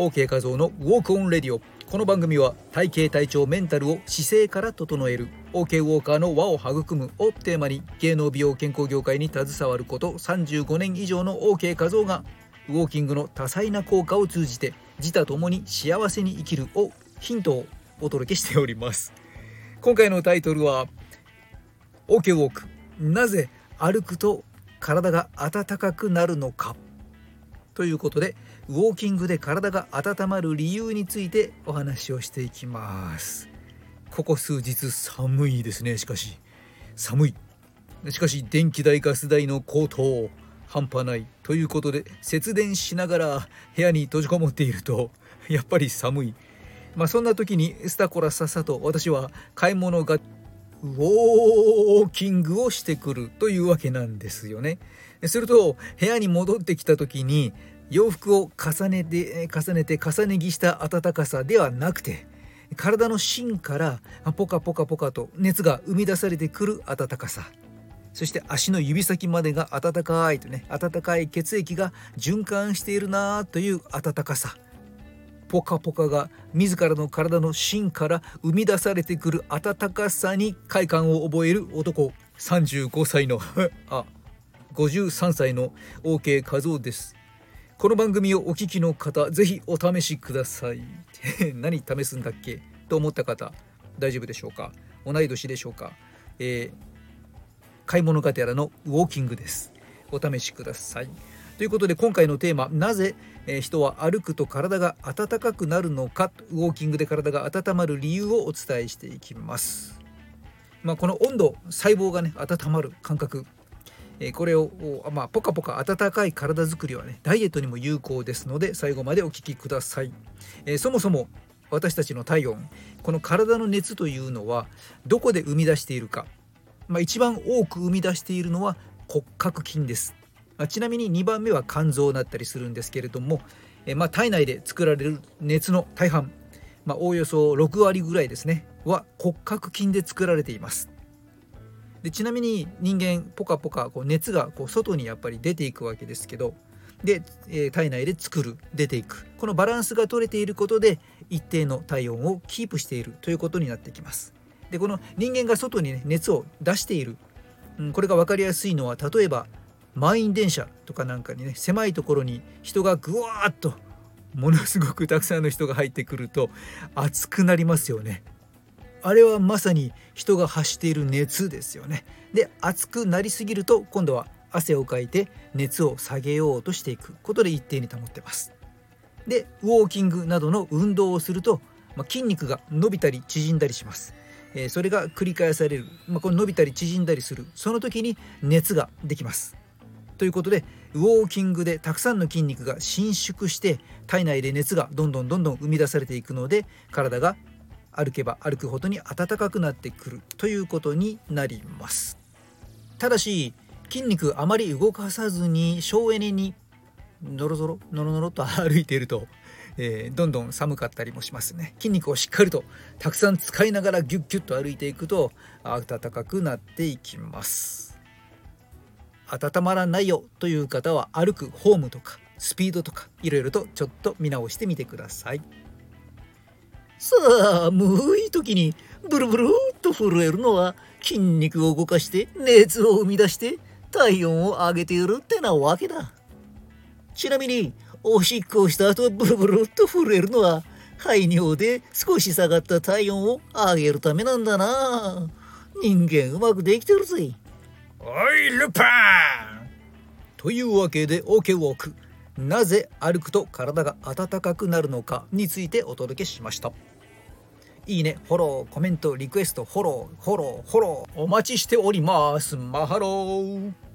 OK 画像のウォークオンレディオ。この番組は体型体調メンタルを姿勢から整える。OK ウォーカーの輪を育むをテーマに芸能美容健康業界に携わること35年以上の OK 画像がウォーキングの多彩な効果を通じて自他ともに幸せに生きるをヒントをお届けしております。今回のタイトルは OK ウォーク。なぜ歩くと体が温かくなるのか。ということでウォーキングで体が温まる理由についてお話をしていきます。ここ数日寒いですねしかし。寒い。しかし電気代ガス代の高騰半端ないということで節電しながら部屋に閉じこもっているとやっぱり寒い。まあそんな時にスタコラさっさと私は買い物がウォーキングをしてくるというわけなんですよね。すると部屋に戻ってきた時に洋服を重ねて重ねて重ね着した暖かさではなくて体の芯からポカポカポカと熱が生み出されてくる暖かさ。そして足の指先までが暖かいとね暖かい血液が循環しているなという暖かさ。ポカポカが自らの体の芯から生み出されてくる温かさに快感を覚える男35歳の あ53歳の OK 和夫です。この番組をお聞きの方ぜひお試しください。何試すんだっけ？と思った方大丈夫でしょうか？同い年でしょうか、えー、買い物がてらのウォーキングです。お試しください。ということで今回のテーマなぜ人は歩くと体が温かくなるのか？ウォーキングで体が温まる理由をお伝えしていきます。まあ、この温度細胞がね温まる感覚えこれを、まあ、ポカポカ温かい体づくりはねダイエットにも有効ですので最後までお聞きください。えそもそも私たちの体温この体の熱というのはどこで生み出しているか、まあ、一番多く生み出しているのは骨格筋です。まあ、ちなみに2番目は肝臓だったりするんですけれども、えまあ、体内で作られる熱の大半、まあ、おおよそ6割ぐらいですねは骨格筋で作られています。でちなみに人間ポカポカこう熱がこう外にやっぱり出ていくわけですけどで、えー、体内で作る出ていく。このバランスが取れていることで一定の体温をキープしているということになってきます。でこの人間が外に、ね、熱を出している、うん、これが分かりやすいのは例えば満員電車とかなんかにね狭いところに人がぐわーっとものすごくたくさんの人が入ってくると熱くなりますよね。あれはまさに人が発している熱ですよね。で熱くなりすぎると今度は汗をかいて熱を下げようとしていくことで一定に保ってます。でウォーキングなどの運動をすると、まあ、筋肉が伸びたり縮んだりします。えー、それが繰り返される、まあ、この伸びたり縮んだりするその時に熱ができます。ということでウォーキングでたくさんの筋肉が伸縮して体内で熱がどんどんどんどん生み出されていくので体が歩けば歩くほどに暖かくなってくるということになります。ただし筋肉あまり動かさずに省エネにノロゾロノロノロと歩いていると、えー、どんどん寒かったりもしますね。筋肉をしっかりとたくさん使いながらギュッギュッと歩いていくと暖かくなっていきます。温まらないよという方は歩くフォームとかスピードとかいろいろとちょっと見直してみてください。寒い時にブルブルっと震えるのは筋肉を動かして熱を生み出して体温を上げているってなわけだ。ちなみにおしっこをした後ブルブルっと震えるのは排尿で少し下がった体温を上げるためなんだな。人間うまくできてるぜ。おいルパン。というわけで OK ウォークなぜ歩くと体が温かくなるのかについてお届けしました。いいねフォローコメントリクエストフォローフォローフォローお待ちしております。マハロー。